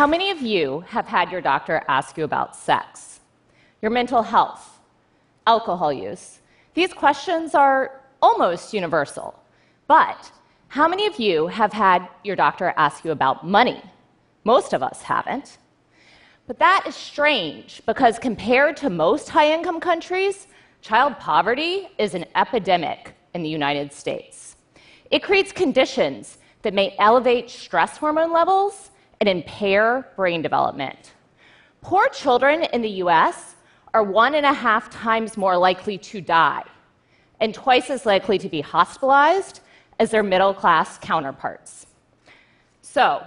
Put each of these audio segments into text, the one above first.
How many of you have had your doctor ask you about sex, your mental health, alcohol use? These questions are almost universal. But how many of you have had your doctor ask you about money? Most of us haven't. But that is strange because compared to most high income countries, child poverty is an epidemic in the United States. It creates conditions that may elevate stress hormone levels and impair brain development. Poor children in the US are one and a half times more likely to die and twice as likely to be hospitalized as their middle class counterparts. So,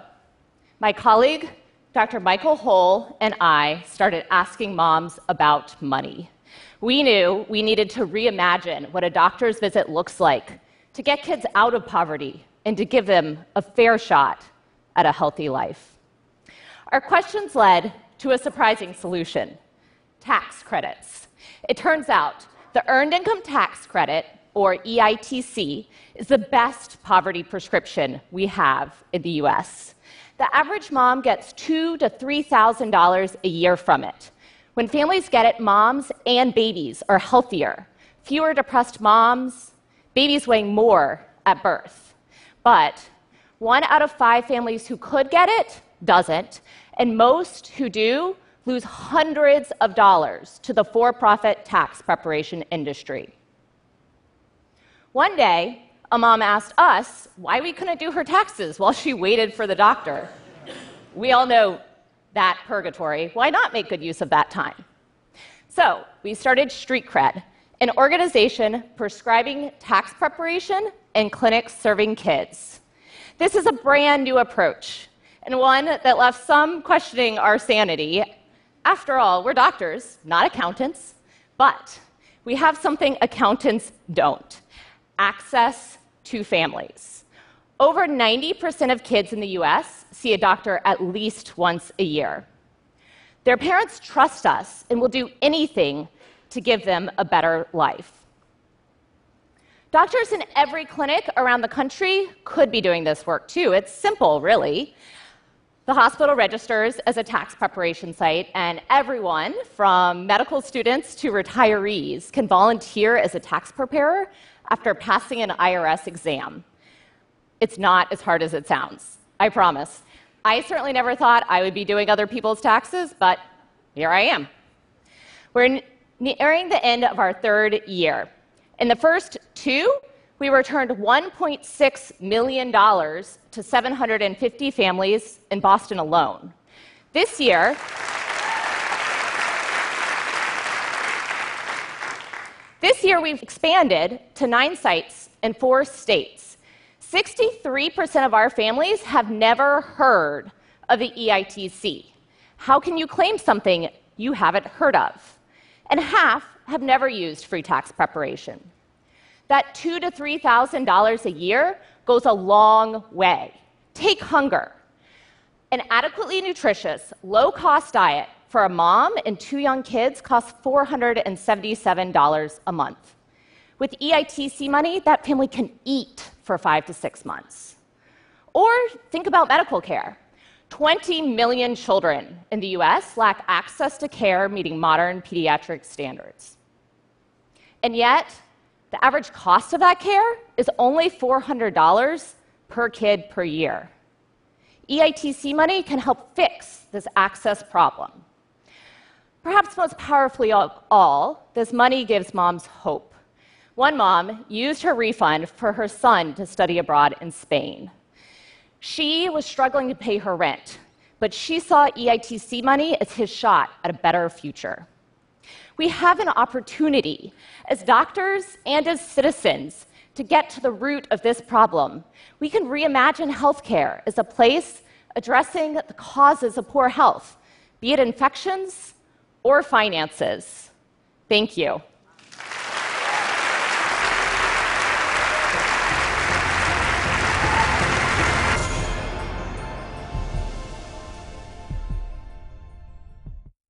my colleague, Dr. Michael Hole, and I started asking moms about money. We knew we needed to reimagine what a doctor's visit looks like to get kids out of poverty and to give them a fair shot at a healthy life. Our questions led to a surprising solution tax credits. It turns out the Earned Income Tax Credit, or EITC, is the best poverty prescription we have in the US. The average mom gets two to $3,000 a year from it. When families get it, moms and babies are healthier. Fewer depressed moms, babies weighing more at birth. But one out of five families who could get it doesn't, and most who do lose hundreds of dollars to the for profit tax preparation industry. One day, a mom asked us why we couldn't do her taxes while she waited for the doctor. We all know that purgatory. Why not make good use of that time? So, we started StreetCred, an organization prescribing tax preparation and clinics serving kids. This is a brand new approach and one that left some questioning our sanity after all, we're doctors, not accountants, but we have something accountants don't access to families. Over 90% of kids in the US see a doctor at least once a year. Their parents trust us and will do anything to give them a better life. Doctors in every clinic around the country could be doing this work too. It's simple, really. The hospital registers as a tax preparation site, and everyone from medical students to retirees can volunteer as a tax preparer after passing an IRS exam. It's not as hard as it sounds, I promise. I certainly never thought I would be doing other people's taxes, but here I am. We're nearing the end of our third year. In the first two, we returned $1.6 million to 750 families in Boston alone. This year, this year we've expanded to nine sites in four states. 63% of our families have never heard of the EITC. How can you claim something you haven't heard of? And half have never used free tax preparation that two to three thousand dollars a year goes a long way. Take hunger. An adequately nutritious, low-cost diet for a mom and two young kids costs $477 a month. With EITC money, that family can eat for five to six months. Or think about medical care. 20 million children in the US lack access to care meeting modern pediatric standards. And yet, the average cost of that care is only $400 per kid per year. EITC money can help fix this access problem. Perhaps most powerfully of all, this money gives moms hope. One mom used her refund for her son to study abroad in Spain. She was struggling to pay her rent, but she saw EITC money as his shot at a better future we have an opportunity as doctors and as citizens to get to the root of this problem. We can reimagine healthcare as a place addressing the causes of poor health, be it infections or finances. Thank you.